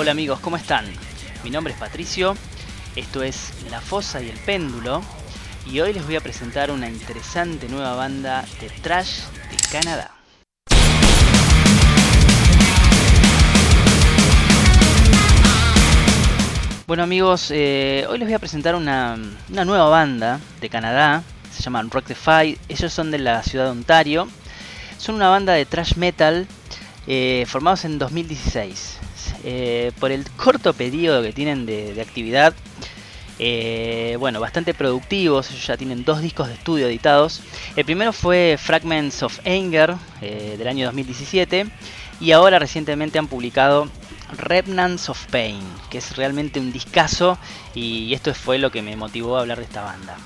Hola amigos, ¿cómo están? Mi nombre es Patricio, esto es La Fosa y el Péndulo y hoy les voy a presentar una interesante nueva banda de trash de Canadá. Bueno amigos, eh, hoy les voy a presentar una, nueva banda de Canadá, se llaman Rock the Fight, ellos son de la ciudad de Ontario, son una banda de trash metal eh, formados en 2016. Eh, por el corto periodo que tienen de, actividad, eh, bueno, bastante productivos, ellos ya tienen dos discos de estudio editados. El primero fue Fragments of Anger del año 2017 y ahora recientemente han publicado Remnants of Pain, que es realmente un discazo y esto fue lo que me motivó a hablar de esta banda.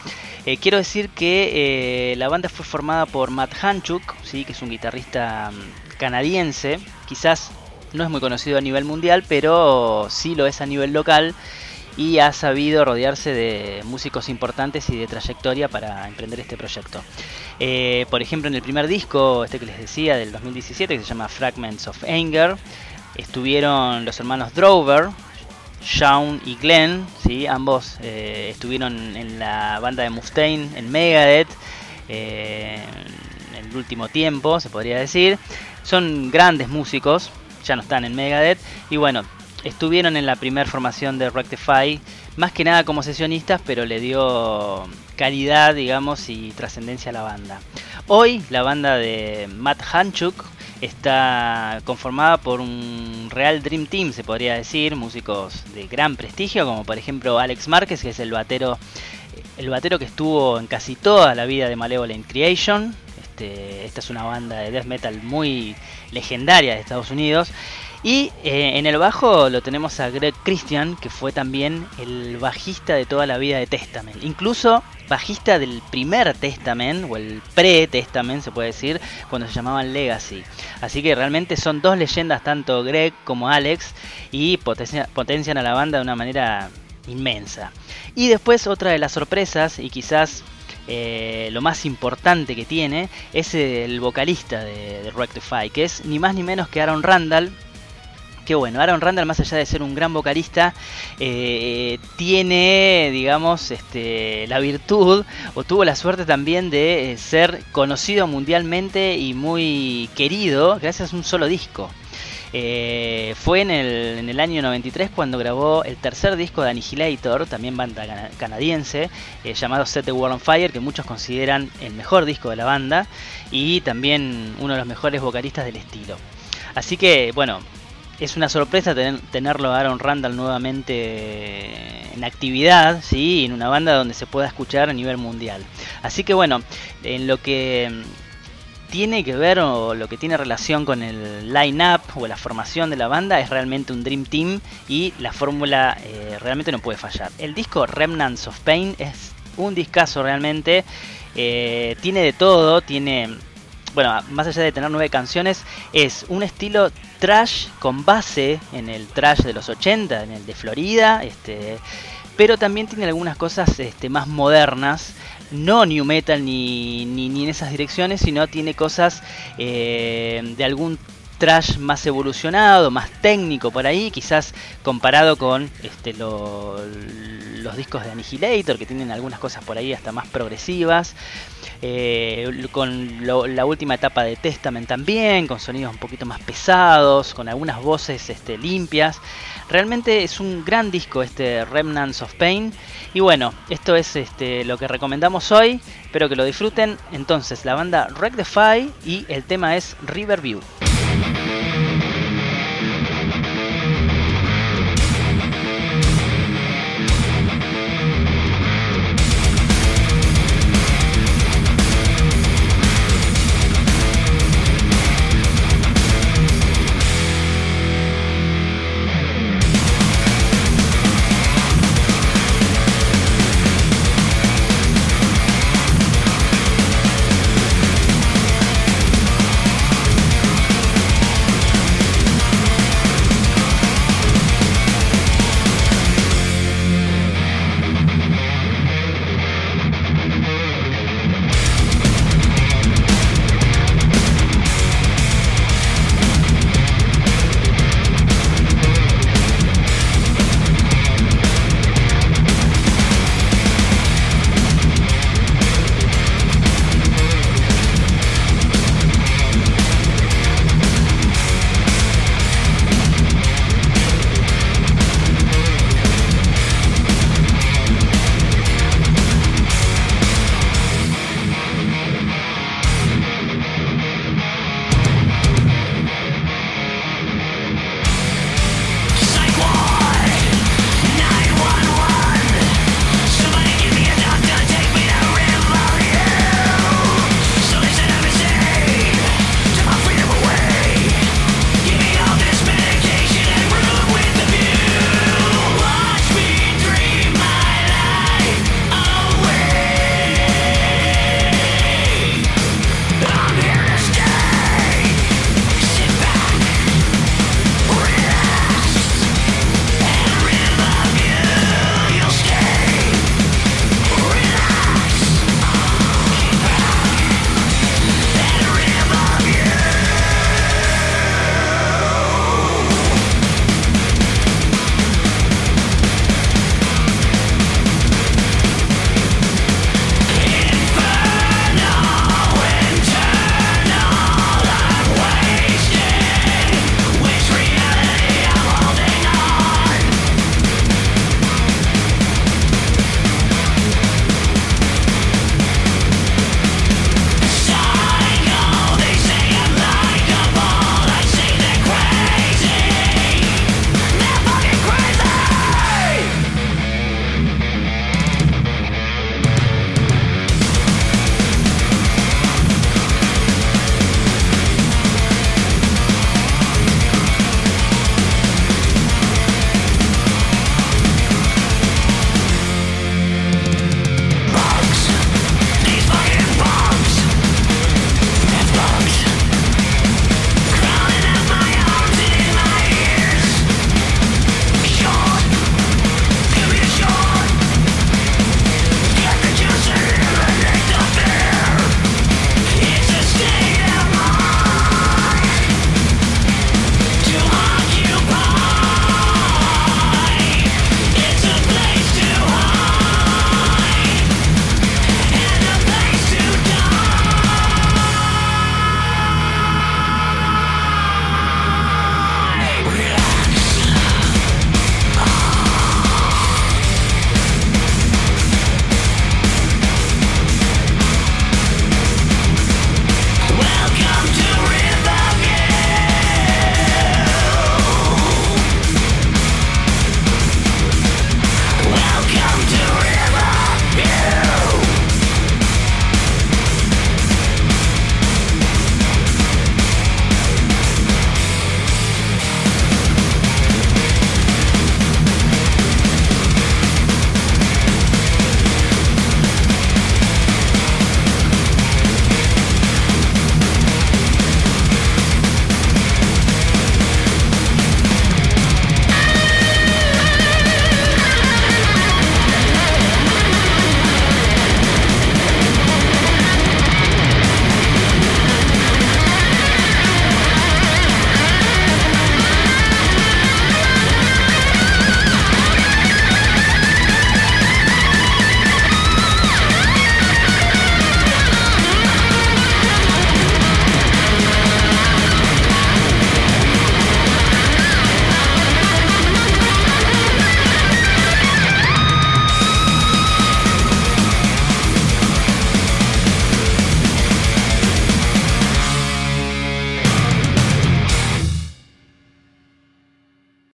Eh, quiero decir que eh, la banda fue formada por Matt Hanchuk, ¿sí? que es un guitarrista mm, canadiense, quizás no es muy conocido a nivel mundial, pero sí lo es a nivel local y ha sabido rodearse de músicos importantes y de trayectoria para emprender este proyecto. Eh, por ejemplo, en el primer disco, este que les decía, del 2017, que se llama Fragments of Anger, estuvieron los hermanos Drover, Shawn y Glenn, ¿sí? ambos eh, estuvieron en la banda de Mustaine, en Megadeth, eh, en el último tiempo, se podría decir. Son grandes músicos, ya no están en Megadeth, y bueno, estuvieron en la primera formación de Rectify, más que nada como sesionistas, pero le dio calidad, digamos, y trascendencia a la banda. Hoy la banda de Matt Hanchuk está conformada por un real Dream Team, se podría decir, músicos de gran prestigio, como por ejemplo Alex Márquez, que es el batero, el batero que estuvo en casi toda la vida de Malevolent Creation. Este, esta es una banda de death metal muy legendaria de Estados Unidos. Y eh, en el bajo lo tenemos a Greg Christian, que fue también el bajista de toda la vida de Testament. Incluso bajista del primer Testament, o el pre-Testament se puede decir, cuando se llamaban Legacy. Así que realmente son dos leyendas, tanto Greg como Alex, y potencian a la banda de una manera inmensa. Y después otra de las sorpresas, y quizás eh, lo más importante que tiene es el vocalista de, Rectify, que es ni más ni menos que Aaron Randall, que bueno, Aaron Randall, más allá de ser un gran vocalista, eh, tiene, digamos, este, la virtud o tuvo la suerte también de eh, ser conocido mundialmente y muy querido gracias a un solo disco. Eh, fue en el, año 93 cuando grabó el tercer disco de Annihilator, también banda canadiense, llamado Set the World on Fire, que muchos consideran el mejor disco de la banda y también uno de los mejores vocalistas del estilo. Así que, bueno, es una sorpresa tenerlo a Aaron Randall nuevamente en actividad, ¿sí? en una banda donde se pueda escuchar a nivel mundial. Así que bueno, en lo que tiene que ver o lo que tiene relación con el line-up o la formación de la banda es realmente un Dream Team y la fórmula eh, realmente no puede fallar. El disco Remnants of Pain es un discazo realmente, eh, tiene de todo, tiene bueno, más allá de tener nueve canciones, es un estilo trash con base en el trash de los 80, en el de Florida, este, pero también tiene algunas cosas este, más modernas, no new metal ni, ni, en esas direcciones, sino tiene cosas eh, de algún trash más evolucionado, más técnico por ahí, quizás comparado con este, los discos de Annihilator, que tienen algunas cosas por ahí hasta más progresivas. Eh, con la última etapa de Testament también, con sonidos un poquito más pesados, con algunas voces este, limpias. Realmente es un gran disco este Remnants of Pain. Y bueno, esto es este, lo que recomendamos hoy. Espero que lo disfruten. Entonces, la banda Wreck the Fire y el tema es Riverview.